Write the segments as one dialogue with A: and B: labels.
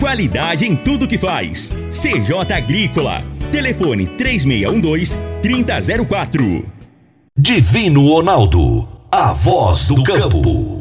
A: Qualidade em tudo que faz. CJ Agrícola. Telefone 3612-3004.
B: Divino Ronaldo. A voz do campo.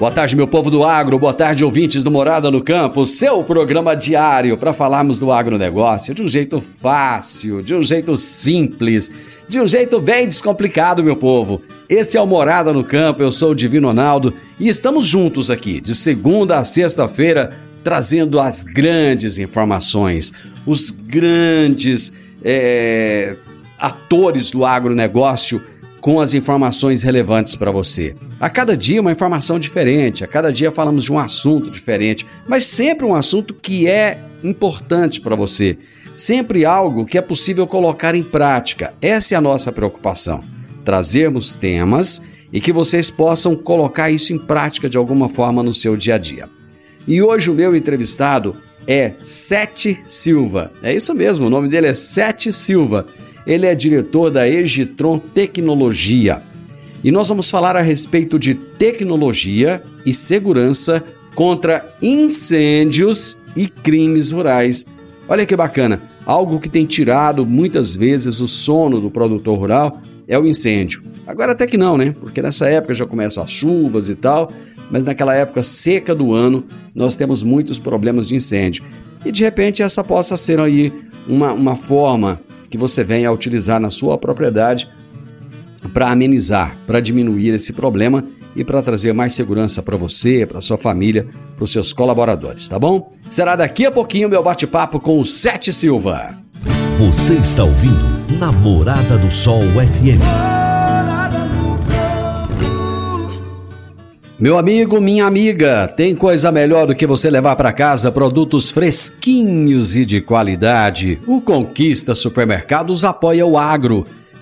C: Boa tarde, meu povo do agro. Boa tarde, ouvintes do Morada no Campo. Seu programa diário para falarmos do agronegócio de um jeito fácil, de um jeito simples, de um jeito bem descomplicado, meu povo. Esse é o Morada no Campo. Eu sou o Divino Ronaldo e estamos juntos aqui de segunda a sexta-feira trazendo as grandes informações, os grandes é, atores do agronegócio com as informações relevantes para você. A cada dia uma informação diferente, a cada dia falamos de um assunto diferente, mas sempre um assunto que é importante para você, sempre algo que é possível colocar em prática. Essa é a nossa preocupação. Trazermos temas e que vocês possam colocar isso em prática de alguma forma no seu dia a dia. E hoje o meu entrevistado é Sete Silva. É isso mesmo, o nome dele é Sete Silva. Ele é diretor da Egitron Tecnologia. E nós vamos falar a respeito de tecnologia e segurança contra incêndios e crimes rurais. Olha que bacana, algo que tem tirado muitas vezes o sono do produtor rural é o incêndio. Agora até que não, né? Porque nessa época já começam as chuvas e tal, mas naquela época seca do ano nós temos muitos problemas de incêndio. E de repente essa possa ser aí uma, uma forma que você venha a utilizar na sua propriedade para amenizar, para diminuir esse problema e para trazer mais segurança para você, para sua família, para os seus colaboradores, tá bom? Será daqui a pouquinho meu bate-papo com o Sete Silva.
B: Você está ouvindo Namorada do Sol FM.
C: Meu amigo, minha amiga, tem coisa melhor do que você levar para casa produtos fresquinhos e de qualidade. O Conquista Supermercados apoia o agro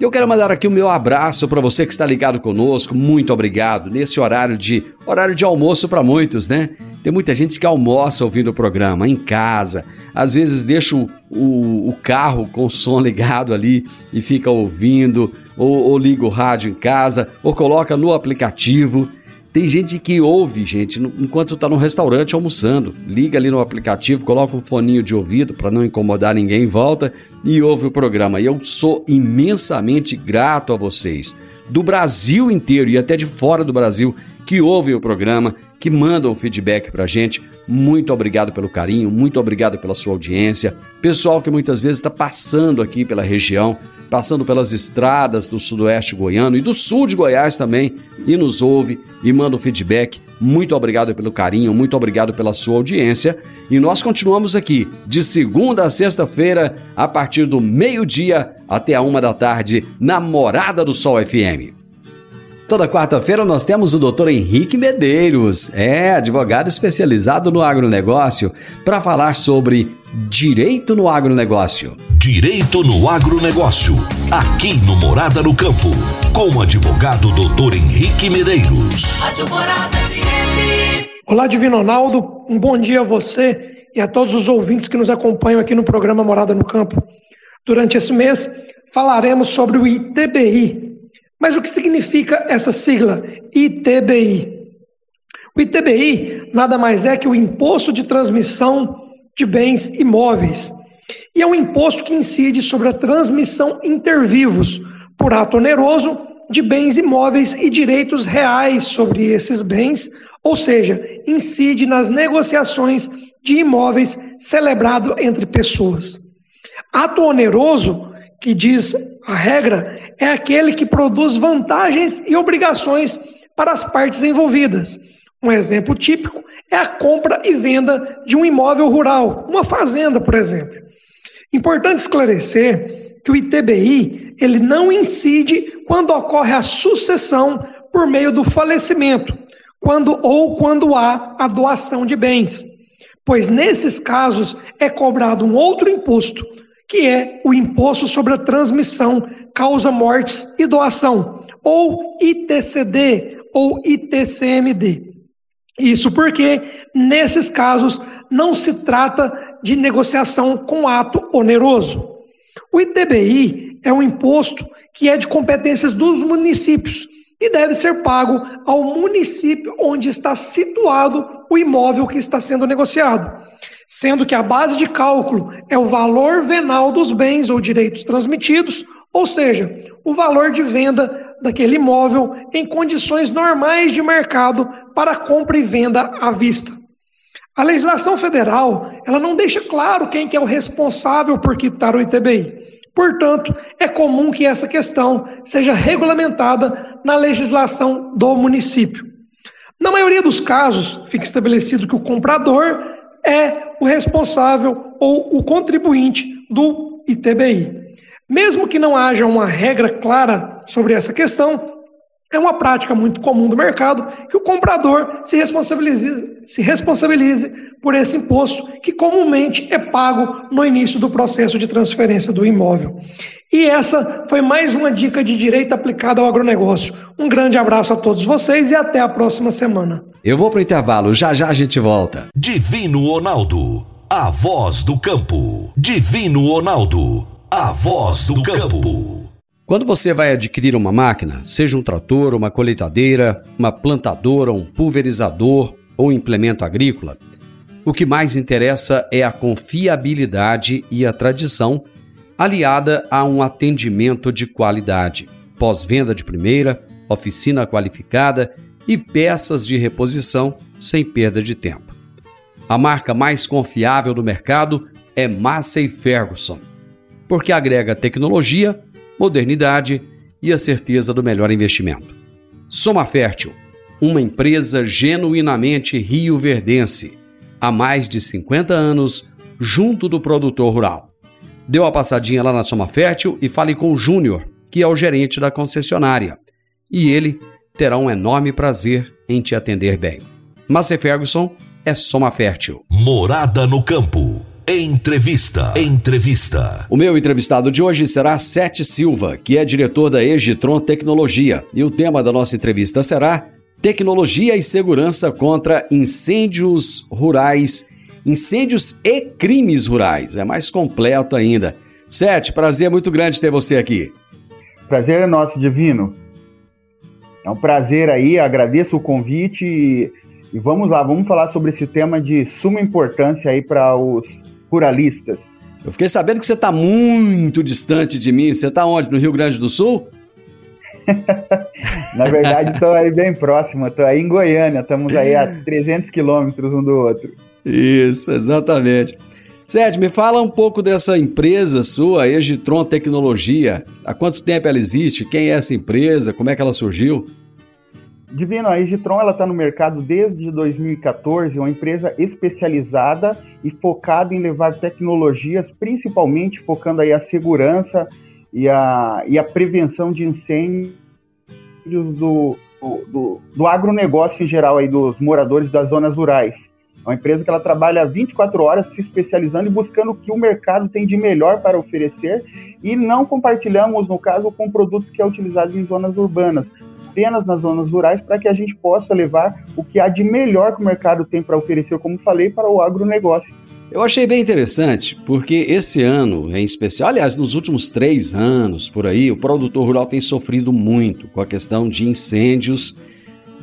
C: Eu quero mandar aqui o meu abraço para você que está ligado conosco. Muito obrigado nesse horário de horário de almoço para muitos, né? Tem muita gente que almoça ouvindo o programa em casa, às vezes deixa o, o, o carro com o som ligado ali e fica ouvindo, ou, ou liga o rádio em casa, ou coloca no aplicativo. Tem gente que ouve, gente, enquanto está no restaurante almoçando. Liga ali no aplicativo, coloca um foninho de ouvido para não incomodar ninguém em volta e ouve o programa. E eu sou imensamente grato a vocês, do Brasil inteiro e até de fora do Brasil, que ouvem o programa, que mandam feedback para a gente. Muito obrigado pelo carinho, muito obrigado pela sua audiência. Pessoal que muitas vezes está passando aqui pela região passando pelas estradas do sudoeste goiano e do sul de Goiás também, e nos ouve e manda o feedback. Muito obrigado pelo carinho, muito obrigado pela sua audiência. E nós continuamos aqui de segunda a sexta-feira, a partir do meio-dia até a uma da tarde, na Morada do Sol FM. Toda quarta-feira nós temos o Dr. Henrique Medeiros, é advogado especializado no agronegócio, para falar sobre direito no agronegócio.
B: Direito no agronegócio, aqui no Morada no Campo, com o advogado Dr. Henrique Medeiros.
D: Olá, Divino Ronaldo, um bom dia a você e a todos os ouvintes que nos acompanham aqui no programa Morada no Campo. Durante esse mês falaremos sobre o ITBI, mas o que significa essa sigla ITBI? O ITBI nada mais é que o Imposto de Transmissão de Bens Imóveis. E é um imposto que incide sobre a transmissão intervivos, por ato oneroso, de bens imóveis e direitos reais sobre esses bens, ou seja, incide nas negociações de imóveis celebrado entre pessoas. Ato oneroso, que diz a regra, é aquele que produz vantagens e obrigações para as partes envolvidas. Um exemplo típico é a compra e venda de um imóvel rural, uma fazenda, por exemplo. Importante esclarecer que o ITBI ele não incide quando ocorre a sucessão por meio do falecimento, quando ou quando há a doação de bens, pois nesses casos é cobrado um outro imposto, que é o imposto sobre a transmissão, causa mortes e doação, ou ITCD ou ITCMD. Isso porque nesses casos não se trata de negociação com ato oneroso. O ITBI é um imposto que é de competências dos municípios e deve ser pago ao município onde está situado o imóvel que está sendo negociado, sendo que a base de cálculo é o valor venal dos bens ou direitos transmitidos, ou seja, o valor de venda daquele imóvel em condições normais de mercado para compra e venda à vista. A legislação federal, ela não deixa claro quem que é o responsável por quitar o ITBI. Portanto, é comum que essa questão seja regulamentada na legislação do município. Na maioria dos casos, fica estabelecido que o comprador é o responsável ou o contribuinte do ITBI. Mesmo que não haja uma regra clara sobre essa questão, é uma prática muito comum do mercado que o comprador se responsabilize, se responsabilize por esse imposto que comumente é pago no início do processo de transferência do imóvel. E essa foi mais uma dica de direito aplicado ao agronegócio. Um grande abraço a todos vocês e até a próxima semana.
C: Eu vou para o intervalo, já já a gente volta.
B: Divino Ronaldo, a voz do campo. Divino Ronaldo, a voz do campo.
C: Quando você vai adquirir uma máquina, seja um trator, uma colheitadeira, uma plantadora, um pulverizador ou implemento agrícola, o que mais interessa é a confiabilidade e a tradição, aliada a um atendimento de qualidade, pós-venda de primeira, oficina qualificada e peças de reposição sem perda de tempo. A marca mais confiável do mercado é Massey Ferguson, porque agrega tecnologia modernidade e a certeza do melhor investimento. Soma Fértil, uma empresa genuinamente rio-verdense, há mais de 50 anos, junto do produtor rural. Dê uma passadinha lá na Soma Fértil e fale com o Júnior, que é o gerente da concessionária, e ele terá um enorme prazer em te atender bem. Massey Ferguson é Soma Fértil.
B: Morada no campo. Entrevista. Entrevista.
C: O meu entrevistado de hoje será Sete Silva, que é diretor da Egitron Tecnologia. E o tema da nossa entrevista será Tecnologia e Segurança contra Incêndios Rurais, Incêndios e Crimes Rurais. É mais completo ainda. Sete, prazer muito grande ter você aqui.
E: Prazer é nosso, Divino. É um prazer aí, agradeço o convite e, e vamos lá, vamos falar sobre esse tema de suma importância aí para os ruralistas.
C: Eu fiquei sabendo que você está muito distante de mim. Você está onde? No Rio Grande do Sul?
E: Na verdade, estou aí bem próximo. Estou aí em Goiânia. Estamos aí a 300 quilômetros um do outro.
C: Isso, exatamente. Sérgio, me fala um pouco dessa empresa sua, Egitron Tecnologia. Há quanto tempo ela existe? Quem é essa empresa? Como é que ela surgiu?
E: Divino, a Egitron está no mercado desde 2014, uma empresa especializada e focada em levar tecnologias, principalmente focando aí a segurança e a, e a prevenção de incêndios do, do, do agronegócio em geral, aí, dos moradores das zonas rurais. É uma empresa que ela trabalha 24 horas se especializando e buscando o que o mercado tem de melhor para oferecer e não compartilhamos, no caso, com produtos que é utilizado em zonas urbanas apenas nas zonas rurais para que a gente possa levar o que há de melhor que o mercado tem para oferecer, como falei, para o agronegócio.
C: Eu achei bem interessante, porque esse ano em especial, aliás, nos últimos três anos por aí, o produtor rural tem sofrido muito com a questão de incêndios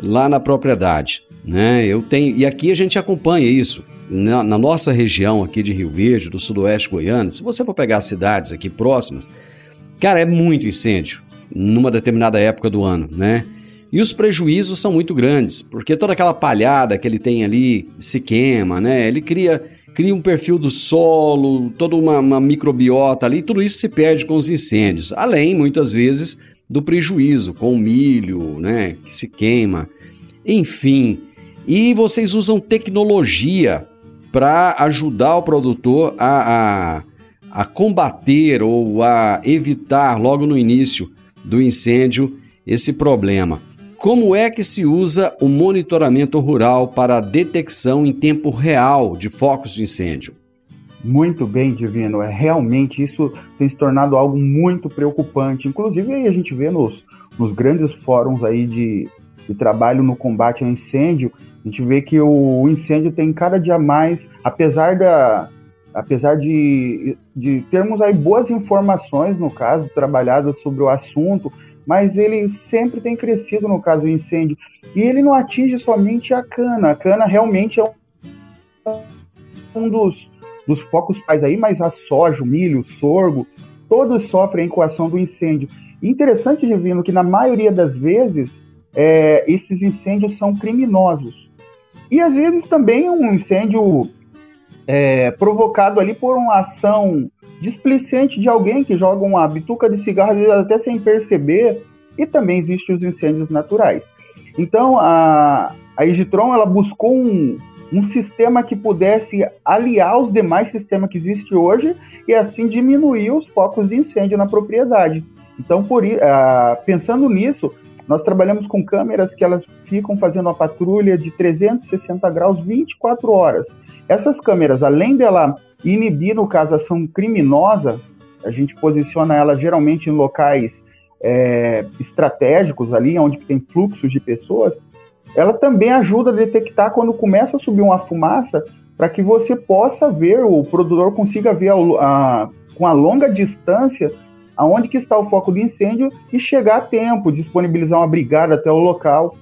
C: lá na propriedade. Né? Eu tenho, e aqui a gente acompanha isso. Na, na nossa região aqui de Rio Verde, do sudoeste goiano, se você for pegar cidades aqui próximas, cara, é muito incêndio numa determinada época do ano, né? E os prejuízos são muito grandes, porque toda aquela palhada que ele tem ali se queima, né? Ele cria, cria um perfil do solo, toda uma, uma microbiota ali, tudo isso se perde com os incêndios. Além, muitas vezes, do prejuízo com o milho, né? Que se queima. Enfim. E vocês usam tecnologia para ajudar o produtor a, a, a combater ou a evitar logo no início do incêndio esse problema. Como é que se usa o monitoramento rural para a detecção em tempo real de focos de incêndio?
E: Muito bem, Divino. É realmente isso tem se tornado algo muito preocupante. Inclusive aí a gente vê nos, nos grandes fóruns aí de, de trabalho no combate ao incêndio, a gente vê que o incêndio tem cada dia mais, apesar da apesar de, de termos aí boas informações no caso trabalhadas sobre o assunto, mas ele sempre tem crescido no caso do incêndio. E ele não atinge somente a cana. A cana realmente é um dos, dos focos pais aí, mas a soja, o milho, o sorgo, todos sofrem com a ação do incêndio. Interessante, Divino, que na maioria das vezes é, esses incêndios são criminosos. E às vezes também um incêndio é, provocado ali por uma ação displicente de alguém que joga uma bituca de cigarro até sem perceber, e também existem os incêndios naturais. Então, a, a Egitron ela buscou um, um sistema que pudesse aliar os demais sistemas que existem hoje e assim diminuir os focos de incêndio na propriedade. Então, por, uh, pensando nisso, nós trabalhamos com câmeras que elas ficam fazendo uma patrulha de 360 graus 24 horas. Essas câmeras, além dela inibir, no caso, a ação criminosa, a gente posiciona ela geralmente em locais é, estratégicos ali, onde tem fluxos de pessoas, ela também ajuda a detectar quando começa a subir uma fumaça, para que você possa ver, o produtor consiga ver a, a, com a longa distância aonde que está o foco de incêndio e chegar a tempo, disponibilizar uma brigada até o local.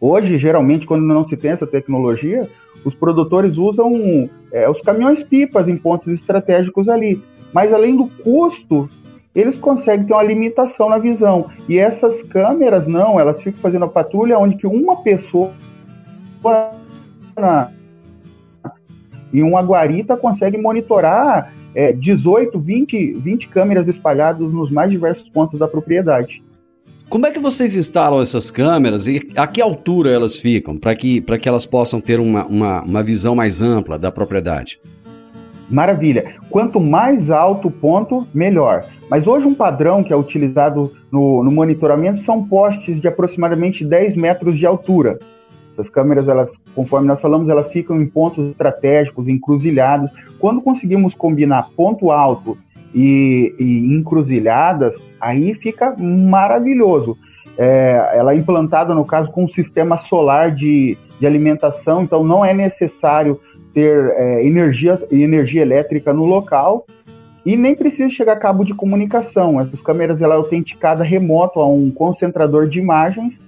E: Hoje, geralmente, quando não se tem essa tecnologia, os produtores usam é, os caminhões-pipas em pontos estratégicos ali. Mas além do custo, eles conseguem ter uma limitação na visão. E essas câmeras, não, elas ficam fazendo a patrulha onde que uma pessoa em uma guarita consegue monitorar é, 18, 20, 20 câmeras espalhadas nos mais diversos pontos da propriedade.
C: Como é que vocês instalam essas câmeras e a que altura elas ficam para que, que elas possam ter uma, uma, uma visão mais ampla da propriedade?
E: Maravilha. Quanto mais alto o ponto, melhor. Mas hoje um padrão que é utilizado no, no monitoramento são postes de aproximadamente 10 metros de altura. As câmeras, elas, conforme nós falamos, elas ficam em pontos estratégicos, encruzilhados. Quando conseguimos combinar ponto alto e, e encruzilhadas, aí fica maravilhoso. É, ela é implantada, no caso, com um sistema solar de, de alimentação, então não é necessário ter é, energia, energia elétrica no local e nem precisa chegar a cabo de comunicação. Essas câmeras ela é autenticada remoto a um concentrador de imagens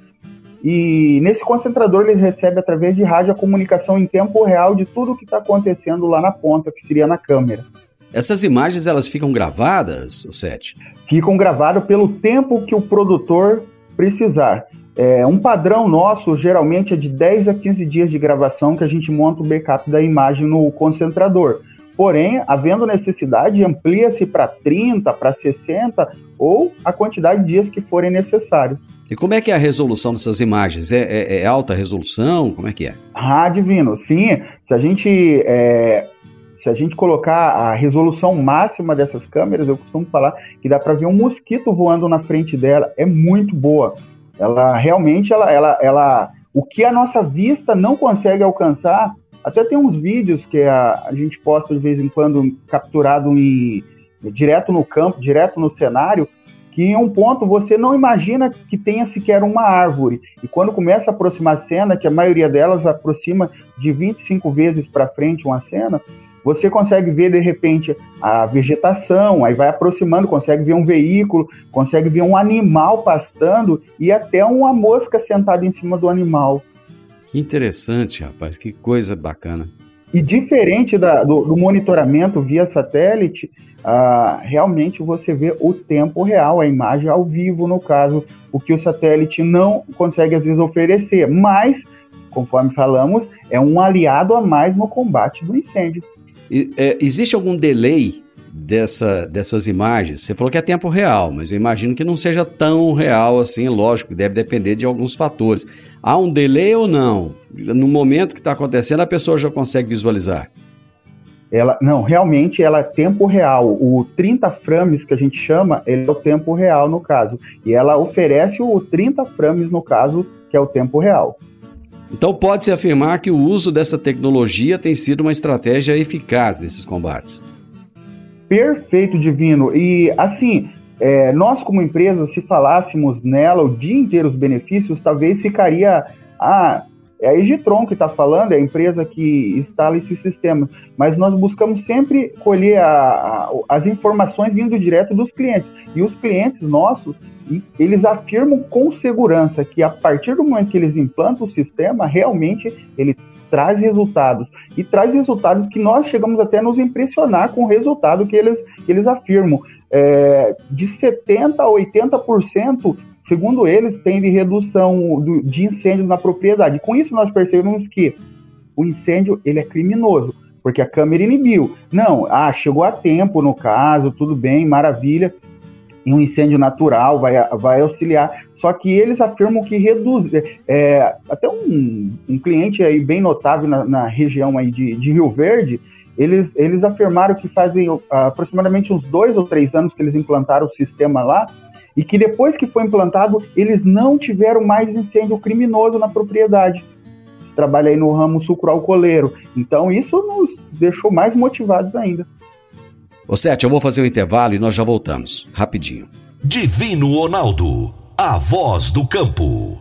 E: e nesse concentrador eles recebem através de rádio a comunicação em tempo real de tudo o que está acontecendo lá na ponta, que seria na câmera.
C: Essas imagens elas ficam gravadas, o set?
E: Ficam gravadas pelo tempo que o produtor precisar. É, um padrão nosso geralmente é de 10 a 15 dias de gravação que a gente monta o backup da imagem no concentrador. Porém, havendo necessidade, amplia-se para 30, para 60 ou a quantidade de dias que forem necessários.
C: E como é que é a resolução dessas imagens? É, é, é alta resolução? Como é que é?
E: Ah, divino. Sim, se a gente é, se a gente colocar a resolução máxima dessas câmeras, eu costumo falar que dá para ver um mosquito voando na frente dela. É muito boa. Ela realmente, ela, ela, ela, o que a nossa vista não consegue alcançar, até tem uns vídeos que a, a gente posta de vez em quando capturado em, direto no campo, direto no cenário, que em um ponto você não imagina que tenha sequer uma árvore. E quando começa a aproximar a cena, que a maioria delas aproxima de 25 vezes para frente uma cena, você consegue ver de repente a vegetação, aí vai aproximando, consegue ver um veículo, consegue ver um animal pastando e até uma mosca sentada em cima do animal.
C: Que interessante, rapaz, que coisa bacana.
E: E diferente da, do, do, monitoramento via satélite, ah, realmente você vê o tempo real, a imagem ao vivo, no caso, o que o satélite não consegue às vezes oferecer. Mas, conforme falamos, é um aliado a mais no combate do incêndio.
C: E, é, existe algum delay dessa, dessas imagens? Você falou que é tempo real, mas eu imagino que não seja tão real assim, lógico, deve depender de alguns fatores. Há um delay ou não? No momento que está acontecendo, a pessoa já consegue visualizar?
E: Ela, não, realmente ela é tempo real. O 30 frames que a gente chama, ele é o tempo real no caso. E ela oferece o 30 frames no caso, que é o tempo real.
C: Então pode-se afirmar que o uso dessa tecnologia tem sido uma estratégia eficaz nesses combates.
E: Perfeito, Divino. E assim, é, nós como empresa, se falássemos nela o dia inteiro os benefícios, talvez ficaria. Ah, é a Egitron que está falando, é a empresa que instala esse sistema. Mas nós buscamos sempre colher a, a, as informações vindo direto dos clientes. E os clientes nossos, eles afirmam com segurança que a partir do momento que eles implantam o sistema, realmente ele traz resultados. E traz resultados que nós chegamos até a nos impressionar com o resultado que eles, que eles afirmam. É, de 70% a 80%, segundo eles, tem de redução do, de incêndios na propriedade. Com isso, nós percebemos que o incêndio ele é criminoso, porque a câmera inibiu. Não, ah, chegou a tempo no caso, tudo bem, maravilha em um incêndio natural, vai, vai auxiliar. Só que eles afirmam que reduz. É, até um, um cliente aí bem notável na, na região aí de, de, Rio Verde, eles, eles afirmaram que fazem uh, aproximadamente uns dois ou três anos que eles implantaram o sistema lá, e que depois que foi implantado, eles não tiveram mais incêndio criminoso na propriedade. Trabalha aí no ramo sucroalcooleiro. Então isso nos deixou mais motivados ainda.
C: Ô Sete, eu vou fazer o um intervalo e nós já voltamos. Rapidinho.
B: Divino Ronaldo, a voz do campo.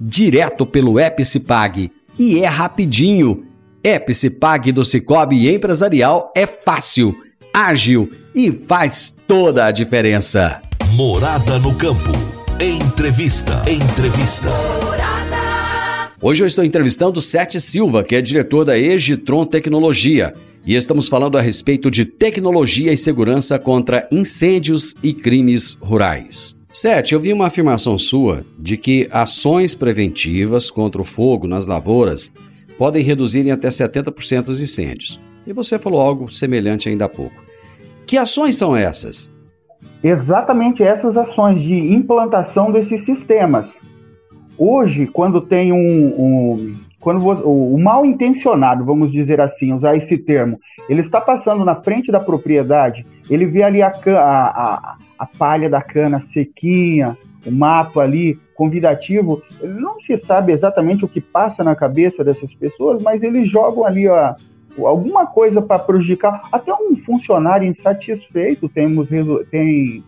C: direto pelo Epicipag. E é rapidinho. Epicipag do Cicobi Empresarial é fácil, ágil e faz toda a diferença.
B: Morada no campo. Entrevista. Entrevista.
C: Hoje eu estou entrevistando Sete Silva, que é diretor da Egitron Tecnologia, e estamos falando a respeito de tecnologia e segurança contra incêndios e crimes rurais. Sete, eu vi uma afirmação sua de que ações preventivas contra o fogo nas lavouras podem reduzir em até 70% os incêndios. E você falou algo semelhante ainda há pouco. Que ações são essas?
E: Exatamente essas ações de implantação desses sistemas. Hoje, quando tem um, um quando você, o, mal intencionado, vamos dizer assim, usar esse termo, ele está passando na frente da propriedade, ele vê ali a, a, a, a palha da cana sequinha, o mato ali convidativo, não se sabe exatamente o que passa na cabeça dessas pessoas, mas eles jogam ali ó, alguma coisa para prejudicar. Até um funcionário insatisfeito temos tem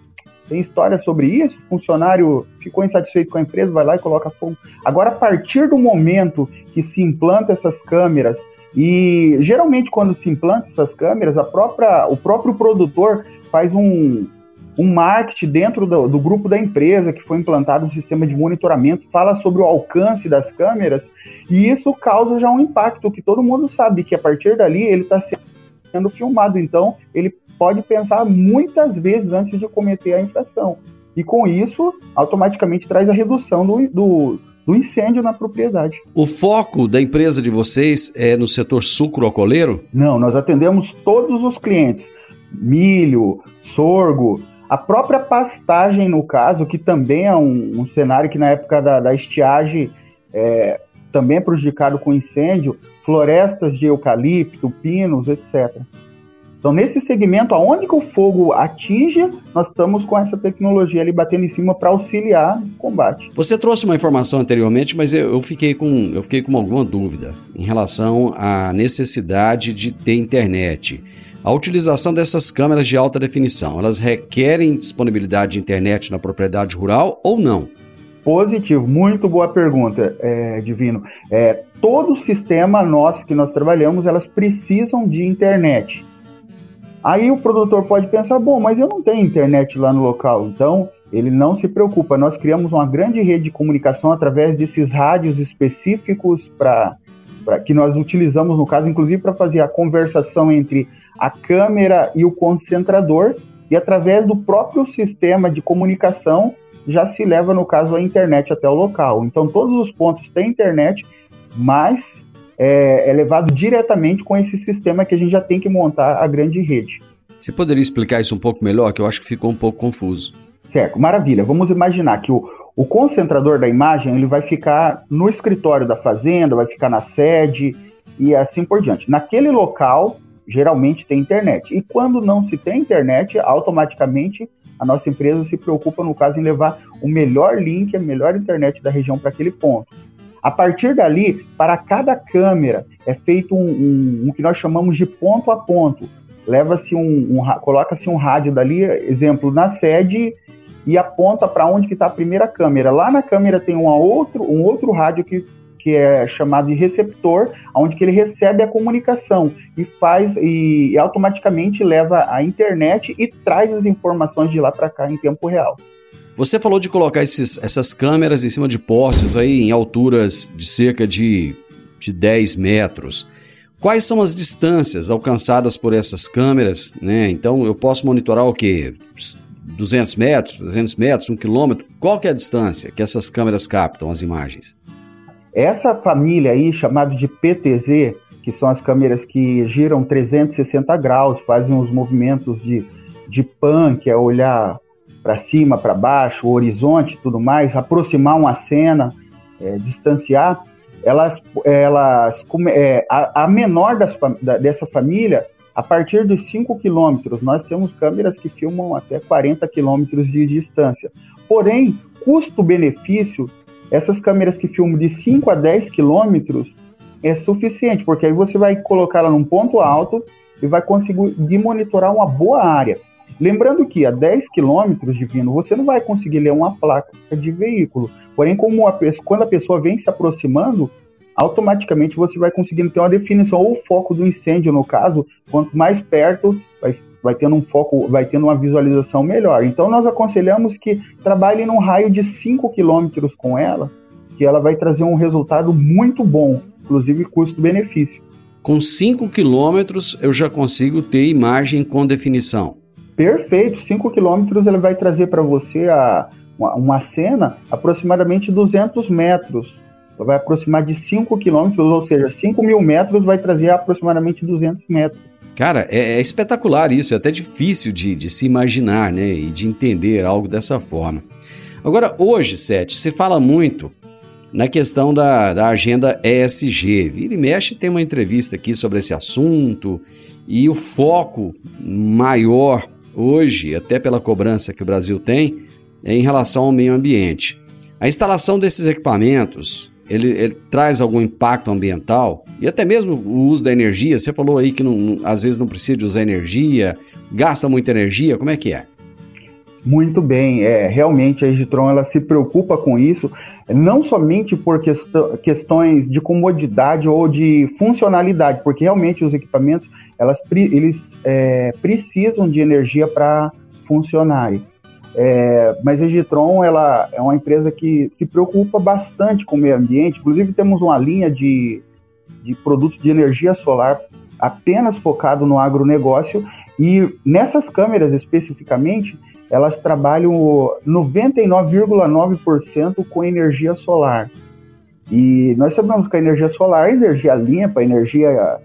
E: tem história sobre isso. O funcionário ficou insatisfeito com a empresa, vai lá e coloca fogo. Agora, a partir do momento que se implanta essas câmeras, e geralmente quando se implanta essas câmeras, a própria, o próprio produtor faz um, um marketing dentro do, do, grupo da empresa que foi implantado um sistema de monitoramento, fala sobre o alcance das câmeras, e isso causa já um impacto que todo mundo sabe que a partir dali ele está sendo filmado. Então, ele pode pensar muitas vezes antes de cometer a infração. E com isso, automaticamente traz a redução do, do, do incêndio na propriedade.
C: O foco da empresa de vocês é no setor sucro-alcooleiro?
E: Não, nós atendemos todos os clientes. Milho, sorgo, a própria pastagem, no caso, que também é um, um cenário que na época da, da estiagem é, também é prejudicado com incêndio, florestas de eucalipto, pinos, etc. Então, nesse segmento, aonde que o fogo atinge, nós estamos com essa tecnologia ali batendo em cima para auxiliar no combate.
C: Você trouxe uma informação anteriormente, mas eu, fiquei com, eu fiquei com alguma dúvida em relação à necessidade de ter internet. A utilização dessas câmeras de alta definição, elas requerem disponibilidade de internet na propriedade rural ou não?
E: Positivo, muito boa pergunta, é, Divino. É, todo o sistema nosso que nós trabalhamos, elas precisam de internet. Aí o produtor pode pensar, bom, mas eu não tenho internet lá no local, então ele não se preocupa. Nós criamos uma grande rede de comunicação através desses rádios específicos para que nós utilizamos no caso, inclusive para fazer a conversação entre a câmera e o concentrador e através do próprio sistema de comunicação já se leva no caso a internet até o local. Então todos os pontos têm internet, mas é, é levado diretamente com esse sistema que a gente já tem que montar a grande rede.
C: Você poderia explicar isso um pouco melhor, que eu acho que ficou um pouco confuso.
E: Certo, maravilha. Vamos imaginar que o, o concentrador da imagem ele vai ficar no escritório da fazenda, vai ficar na sede e assim por diante. Naquele local, geralmente tem internet. E quando não se tem internet, automaticamente a nossa empresa se preocupa, no caso, em levar o melhor link, a melhor internet da região para aquele ponto. A partir dali, para cada câmera é feito um, um, um que nós chamamos de ponto a ponto. Leva-se um, um coloca-se um rádio dali, exemplo, na sede e aponta para onde que está a primeira câmera. Lá na câmera tem um outro, um outro rádio que, que é chamado de receptor, onde que ele recebe a comunicação e faz e, e automaticamente leva a internet e traz as informações de lá para cá em tempo real.
C: Você falou de colocar esses, essas câmeras em cima de postes aí em alturas de cerca de, de 10 metros. Quais são as distâncias alcançadas por essas câmeras? Né? Então eu posso monitorar o quê? 200 metros, 200 metros, 1 quilômetro? Qual que é a distância que essas câmeras captam as imagens?
E: Essa família aí, chamada de PTZ, que são as câmeras que giram 360 graus, fazem os movimentos de, de pan, que é olhar para cima, para baixo, o horizonte tudo mais, aproximar uma cena, é, distanciar, elas, elas é, a, a, menor das, da, dessa família, a partir de 5 quilômetros, nós temos câmeras que filmam até 40 quilômetros de distância. Porém, custo-benefício, essas câmeras que filmam de 5 a 10 quilômetros é suficiente, porque aí você vai colocar ela num ponto alto e vai conseguir monitorar uma boa área. Lembrando que a 10 quilômetros de vindo, você não vai conseguir ler uma placa de veículo. Porém, como a, quando a pessoa vem se aproximando, automaticamente você vai conseguindo ter uma definição ou foco do incêndio, no caso, quanto mais perto, vai, vai tendo um foco, vai tendo uma visualização melhor. Então, nós aconselhamos que trabalhe num raio de 5 quilômetros com ela, que ela vai trazer um resultado muito bom, inclusive custo-benefício.
C: Com 5 quilômetros, eu já consigo ter imagem com definição.
E: Perfeito, 5 quilômetros ele vai trazer para você a, uma, cena aproximadamente 200 metros. Vai aproximar de 5 quilômetros, ou seja, 5 mil metros vai trazer aproximadamente 200 metros.
C: Cara, é, é espetacular isso, é até difícil de, de, se imaginar né, e de entender algo dessa forma. Agora, hoje, Sete, se fala muito na questão da, da agenda ESG. Vira e mexe tem uma entrevista aqui sobre esse assunto e o foco maior hoje, até pela cobrança que o Brasil tem, é em relação ao meio ambiente. A instalação desses equipamentos, ele, ele, traz algum impacto ambiental e até mesmo o uso da energia. Você falou aí que não, às vezes não precisa de usar energia, gasta muita energia, como é que é?
E: Muito bem, é, realmente a Egitron ela se preocupa com isso, não somente por quest questões de comodidade ou de funcionalidade, porque realmente os equipamentos elas, eles é, precisam de energia para funcionarem. É, mas a Egitron ela é uma empresa que se preocupa bastante com o meio ambiente, inclusive temos uma linha de, de produtos de energia solar apenas focado no agronegócio e nessas câmeras especificamente elas trabalham 99,9% com energia solar. E nós sabemos que a energia solar é energia limpa, energia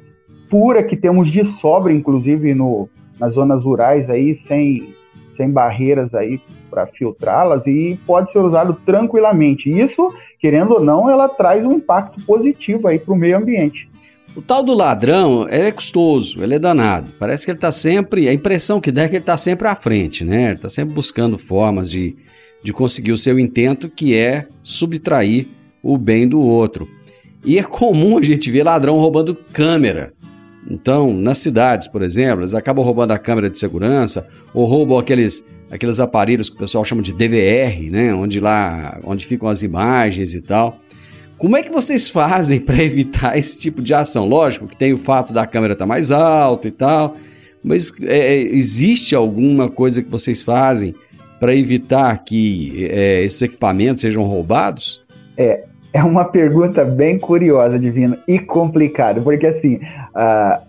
E: pura que temos de sobra, inclusive no, nas zonas rurais aí, sem, sem barreiras aí para filtrá-las e pode ser usado tranquilamente. Isso, querendo ou não, ela traz um impacto positivo aí para o meio ambiente.
C: O tal do ladrão, ele é custoso, ele é danado. Parece que ele está sempre, a impressão que dá é que ele está sempre à frente, né? Está sempre buscando formas de, de conseguir o seu intento, que é subtrair o bem do outro. E é comum a gente ver ladrão roubando câmera. Então, nas cidades, por exemplo, eles acabam roubando a câmera de segurança ou roubam aqueles, aqueles aparelhos que o pessoal chama de DVR, né? Onde lá, onde ficam as imagens e tal. Como é que vocês fazem para evitar esse tipo de ação? Lógico que tem o fato da câmera estar tá mais alta e tal, mas é, é, existe alguma coisa que vocês fazem para evitar que é, esses equipamentos sejam roubados?
E: É, é uma pergunta bem curiosa, Divino, e complicada, porque assim, a,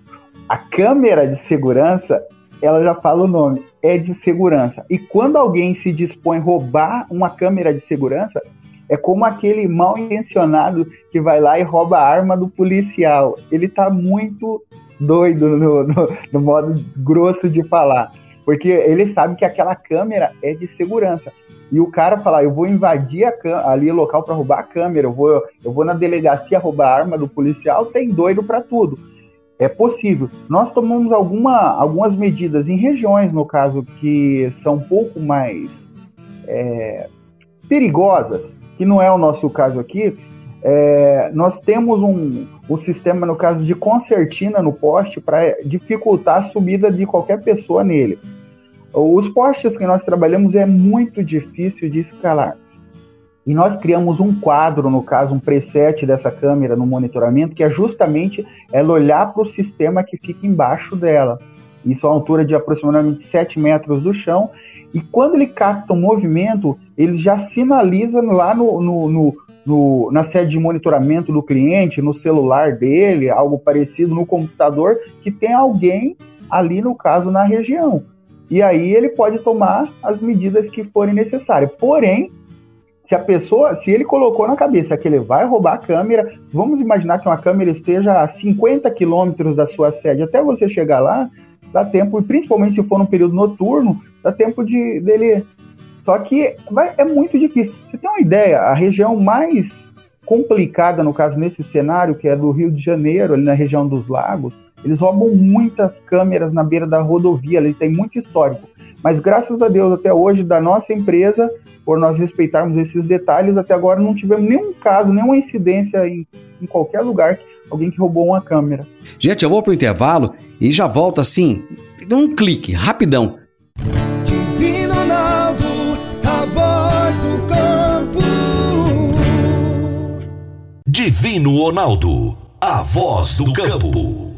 E: a câmera de segurança, ela já fala o nome, é de segurança. E quando alguém se dispõe a roubar uma câmera de segurança, é como aquele mal intencionado que vai lá e rouba a arma do policial. Ele tá muito doido no, no, no modo grosso de falar. Porque ele sabe que aquela câmera é de segurança. E o cara falar, eu vou invadir ali o local para roubar a câmera, eu vou, eu vou na delegacia roubar a arma do policial, tem doido para tudo. É possível. Nós tomamos alguma, algumas medidas em regiões, no caso, que são um pouco mais é, perigosas, que não é o nosso caso aqui, é, nós temos um, um sistema, no caso, de concertina no poste para dificultar a subida de qualquer pessoa nele. Os postes que nós trabalhamos é muito difícil de escalar. E nós criamos um quadro, no caso, um preset dessa câmera no monitoramento, que é justamente ela olhar para o sistema que fica embaixo dela. Isso a altura de aproximadamente 7 metros do chão, e quando ele capta um movimento, ele já sinaliza lá no, no, no, no, na sede de monitoramento do cliente, no celular dele, algo parecido, no computador, que tem alguém ali, no caso, na região. E aí ele pode tomar as medidas que forem necessárias. Porém, se a pessoa, se ele colocou na cabeça que ele vai roubar a câmera, vamos imaginar que uma câmera esteja a 50 quilômetros da sua sede, até você chegar lá, dá tempo, principalmente se for num período noturno, dá tempo de dele. Só que vai, é muito difícil. Você tem uma ideia, a região mais complicada, no caso, nesse cenário, que é do Rio de Janeiro, ali na região dos lagos, eles roubam muitas câmeras na beira da rodovia, ali tem muito histórico. Mas graças a Deus, até hoje, da nossa empresa, por nós respeitarmos esses detalhes, até agora não tivemos nenhum caso, nenhuma incidência em, em qualquer lugar alguém que roubou uma câmera.
C: Gente, eu vou pro intervalo e já volto assim, num clique, rapidão.
F: Divino Ronaldo, a voz do campo.
B: Divino Ronaldo, a voz do campo.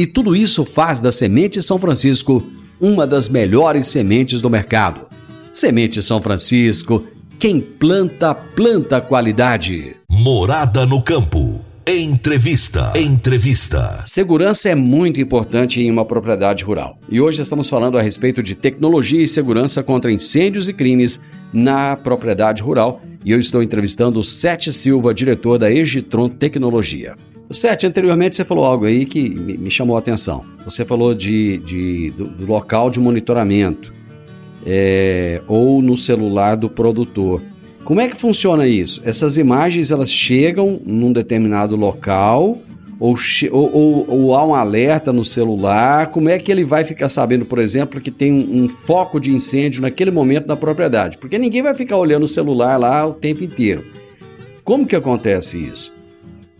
C: E tudo isso faz da Semente São Francisco uma das melhores sementes do mercado. Semente São Francisco, quem planta, planta qualidade.
B: Morada no campo. Entrevista. Entrevista.
C: Segurança é muito importante em uma propriedade rural. E hoje estamos falando a respeito de tecnologia e segurança contra incêndios e crimes na propriedade rural. E eu estou entrevistando o Sete Silva, diretor da Egitron Tecnologia. Sete, anteriormente você falou algo aí que me chamou a atenção. Você falou de, de do, do, local de monitoramento é, ou no celular do produtor. Como é que funciona isso? Essas imagens elas chegam num determinado local ou, ou, ou, ou, há um alerta no celular? Como é que ele vai ficar sabendo, por exemplo, que tem um, um, foco de incêndio naquele momento na propriedade? Porque ninguém vai ficar olhando o celular lá o tempo inteiro. Como que acontece isso?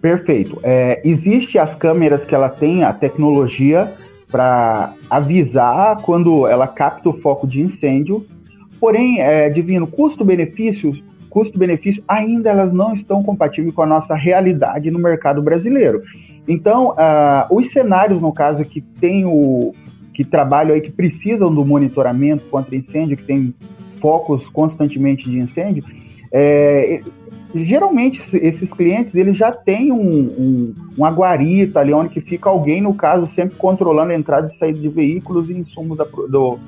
E: Perfeito. É, existe as câmeras que ela tem, a tecnologia para avisar quando ela capta o foco de incêndio. Porém, é, divino, custo-benefício, custo-benefício ainda elas não estão compatíveis com a nossa realidade no mercado brasileiro. Então, uh, os cenários, no caso, que tem o que trabalham aí, que precisam do monitoramento contra incêndio, que tem focos constantemente de incêndio, é, geralmente esses clientes eles já têm um, um, uma guarita ali onde que fica alguém, no caso, sempre controlando a entrada e saída de veículos e insumos da, do,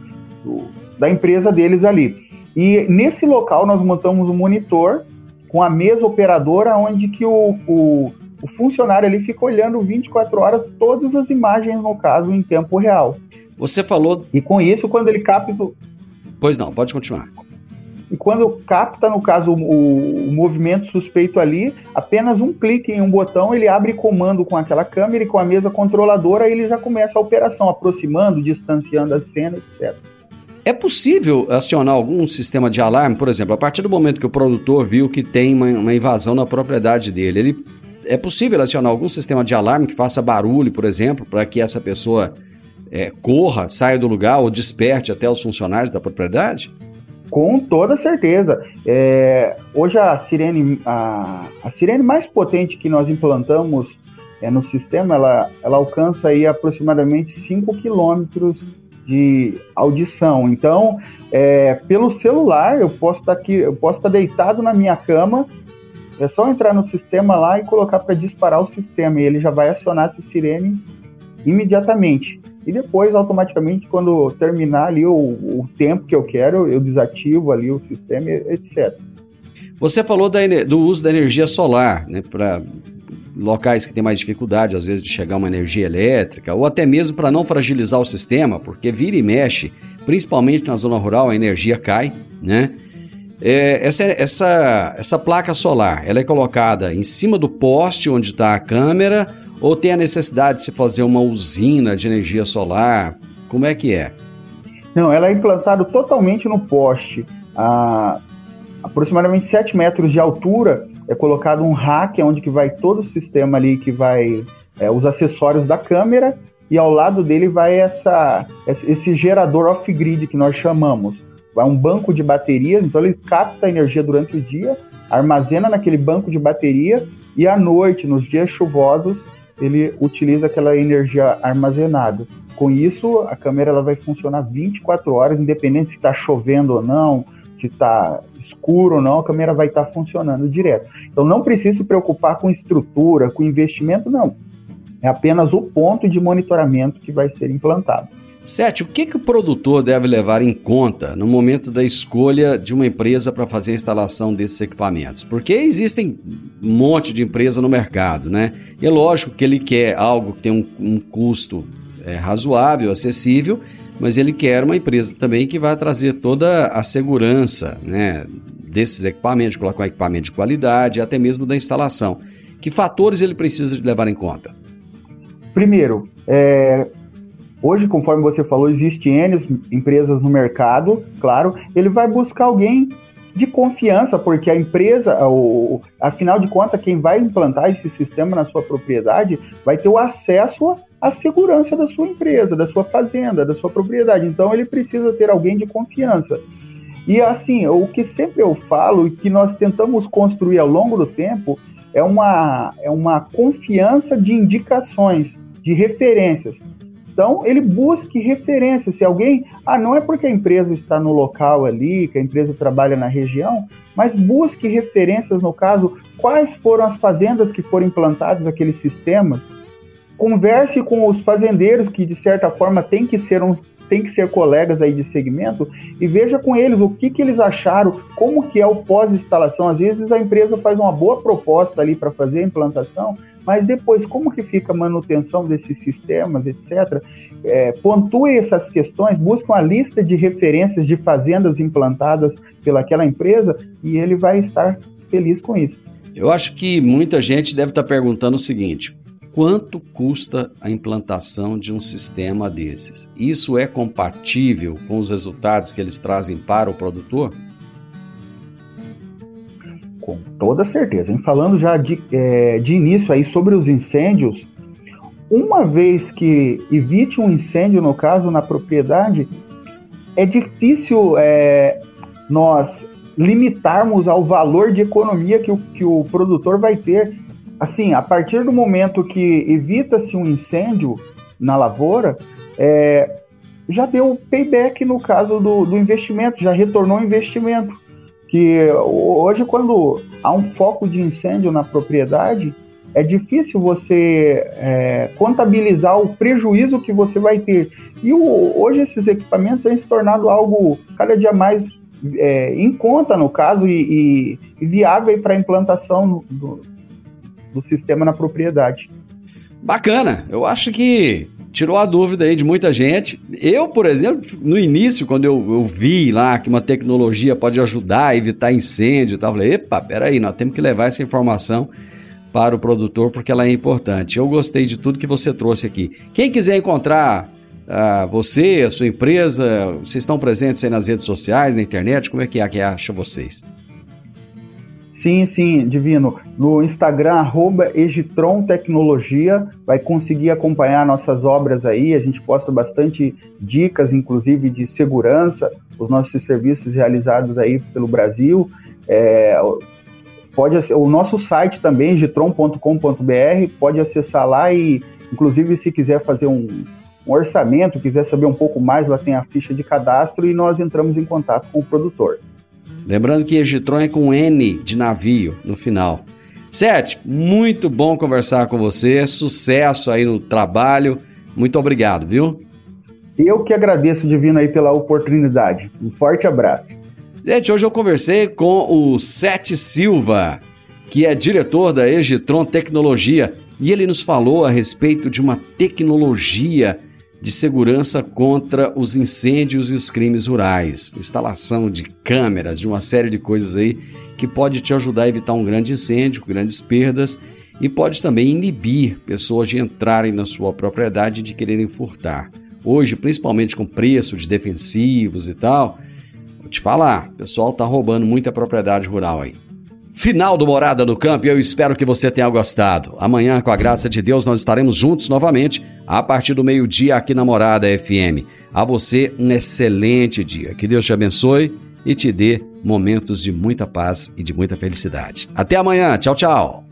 E: do, da empresa deles ali. E nesse local nós montamos um monitor com a mesa operadora onde que o, o, o funcionário ali fica olhando 24 horas todas as imagens, no caso, em tempo real.
C: Você falou.
E: E com isso, quando ele capta.
C: Pois não, pode continuar.
E: E quando capta, no caso, o, o, movimento suspeito ali, apenas um clique em um botão, ele abre comando com aquela câmera e com a mesa controladora, ele já começa a operação, aproximando, distanciando a cena, etc.
C: É possível acionar algum sistema de alarme, por exemplo, a partir do momento que o produtor viu que tem uma, uma invasão na propriedade dele, ele é possível acionar algum sistema de alarme que faça barulho, por exemplo, para que essa pessoa é, corra, saia do lugar ou desperte até os funcionários da propriedade?
E: Com toda certeza. É, hoje a sirene, a, a, sirene mais potente que nós implantamos é, no sistema, ela, ela alcança aí aproximadamente 5 quilômetros de audição. Então, é, pelo celular, eu posso estar tá aqui, eu posso estar tá deitado na minha cama, é só entrar no sistema lá e colocar para disparar o sistema e ele já vai acionar essa sirene imediatamente. E depois, automaticamente, quando terminar ali o, o tempo que eu quero, eu desativo ali o sistema, etc.
C: Você falou da, do uso da energia solar, né, para locais que têm mais dificuldade, às vezes, de chegar uma energia elétrica, ou até mesmo para não fragilizar o sistema, porque vira e mexe, principalmente na zona rural, a energia cai, né? É, essa, essa, essa placa solar, ela é colocada em cima do poste onde está a câmera ou tem a necessidade de se fazer uma usina de energia solar? Como é que é?
E: Não, ela é implantada totalmente no poste. A aproximadamente 7 metros de altura é colocado um rack onde que vai todo o sistema ali que vai é, os acessórios da câmera e ao lado dele vai essa, esse gerador off-grid que nós chamamos. Vai um banco de baterias, então ele capta a energia durante o dia, armazena naquele banco de bateria e à noite, nos dias chuvosos, ele utiliza aquela energia armazenada. Com isso, a câmera ela vai funcionar 24 horas, independente se está chovendo ou não, se está escuro ou não, a câmera vai estar tá funcionando direto. Então não precisa se preocupar com estrutura, com investimento, não. É apenas o ponto de monitoramento que vai ser implantado.
C: Sete, o que, que o produtor deve levar em conta no momento da escolha de uma empresa para fazer a instalação desses equipamentos? Porque existem um monte de empresa no mercado, né? E é lógico que ele quer algo que tem um, um custo é, razoável, acessível, mas ele quer uma empresa também que vai trazer toda a segurança né, desses equipamentos, colocar um equipamento de qualidade, até mesmo da instalação. Que fatores ele precisa levar em conta?
E: Primeiro, é, Hoje, conforme você falou, existe N empresas no mercado, claro. Ele vai buscar alguém de confiança, porque a empresa, o, afinal de contas, quem vai implantar esse sistema na sua propriedade vai ter o acesso à segurança da sua empresa, da sua fazenda, da sua propriedade. Então, ele precisa ter alguém de confiança. E assim, o que sempre eu falo e que nós tentamos construir ao longo do tempo é uma, é uma confiança de indicações, de referências. Então, ele busque referência. Se alguém. Ah, não é porque a empresa está no local ali, que a empresa trabalha na região, mas busque referências, no caso, quais foram as fazendas que foram implantadas aquele sistema. Converse com os fazendeiros, que de certa forma tem que ser um, tem que ser colegas aí de segmento e veja com eles o que, que eles acharam, como que é o pós-instalação. Às vezes a empresa faz uma boa proposta ali para fazer a implantação, mas depois, como que fica a manutenção desses sistemas, etc. É, pontue essas questões, busque uma lista de referências de fazendas implantadas pelaquela empresa e ele vai estar feliz com isso.
C: Eu acho que muita gente deve estar perguntando o seguinte: quanto custa a implantação de um sistema desses? Isso é compatível com os resultados que eles trazem para o produtor?
E: Com toda certeza. Em falando já de, é, de início aí sobre os incêndios, uma vez que evite um incêndio, no caso, na propriedade, é difícil é, nós limitarmos ao valor de economia que o, que o produtor vai ter. Assim, a partir do momento que evita-se um incêndio na lavoura, é, já deu payback no caso do, do investimento, já retornou o investimento Porque hoje, quando há um foco de incêndio na propriedade, é difícil você é, contabilizar o prejuízo que você vai ter. E o, hoje esses equipamentos têm se tornado algo cada dia mais é, em conta, no caso, e, e viável para a implantação do, do sistema na propriedade.
C: Bacana, eu acho que tirou a dúvida aí de muita gente. Eu, por exemplo, no início, quando eu, eu vi lá que uma tecnologia pode ajudar a evitar incêndio e tal, eu falei, epa, peraí, nós temos que levar essa informação para o produtor porque ela é importante. Eu gostei de tudo que você trouxe aqui. Quem quiser encontrar uh, você, a sua empresa, vocês estão presentes aí nas redes sociais, na internet, como é que é que acha vocês?
E: Sim, sim, Divino. No Instagram, arroba Egitron Tecnologia, vai conseguir acompanhar nossas obras aí. A gente posta bastante dicas, inclusive de segurança, os nossos serviços realizados aí pelo Brasil. É, pode o nosso site também, gitron.com.br, pode acessar lá e, inclusive, se quiser fazer um, um orçamento, quiser saber um pouco mais, lá tem a ficha de cadastro e nós entramos em contato com o produtor.
C: Lembrando que Egitron é com N de navio no final. Sete, muito bom conversar com você, sucesso aí no trabalho, muito obrigado, viu?
E: Eu que agradeço, Divino, aí pela oportunidade. Um forte abraço.
C: Gente, hoje eu conversei com o Sete Silva, que é diretor da Egitron Tecnologia, e ele nos falou a respeito de uma tecnologia de segurança contra os incêndios e os crimes rurais, instalação de câmeras, de uma série de coisas aí que pode te ajudar a evitar um grande incêndio, grandes perdas e pode também inibir pessoas de entrarem na sua propriedade e de quererem furtar. Hoje, principalmente com preço de defensivos e tal, vou te falar, o pessoal tá roubando muita propriedade rural aí. Final do Morada no Campo e eu espero que você tenha gostado. Amanhã, com a graça de Deus, nós estaremos juntos novamente a partir do meio-dia aqui na Morada FM. A você, um excelente dia. Que Deus te abençoe e te dê momentos de muita paz e de muita felicidade. Até amanhã. Tchau, tchau.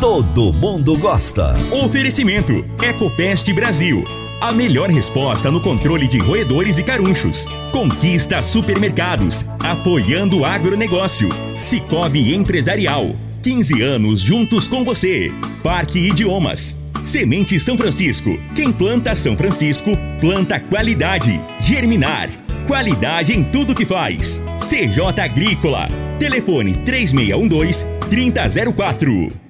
B: todo mundo gosta.
A: Oferecimento: Ecopest Brasil. A melhor resposta no controle de roedores e carunchos. Conquista Supermercados, apoiando o agronegócio. Cicobi Empresarial. 15 anos juntos com você. Parque Idiomas. Semente São Francisco. Quem planta São Francisco, planta qualidade. Germinar. Qualidade em tudo que faz. CJ Agrícola. Telefone 3612 3004.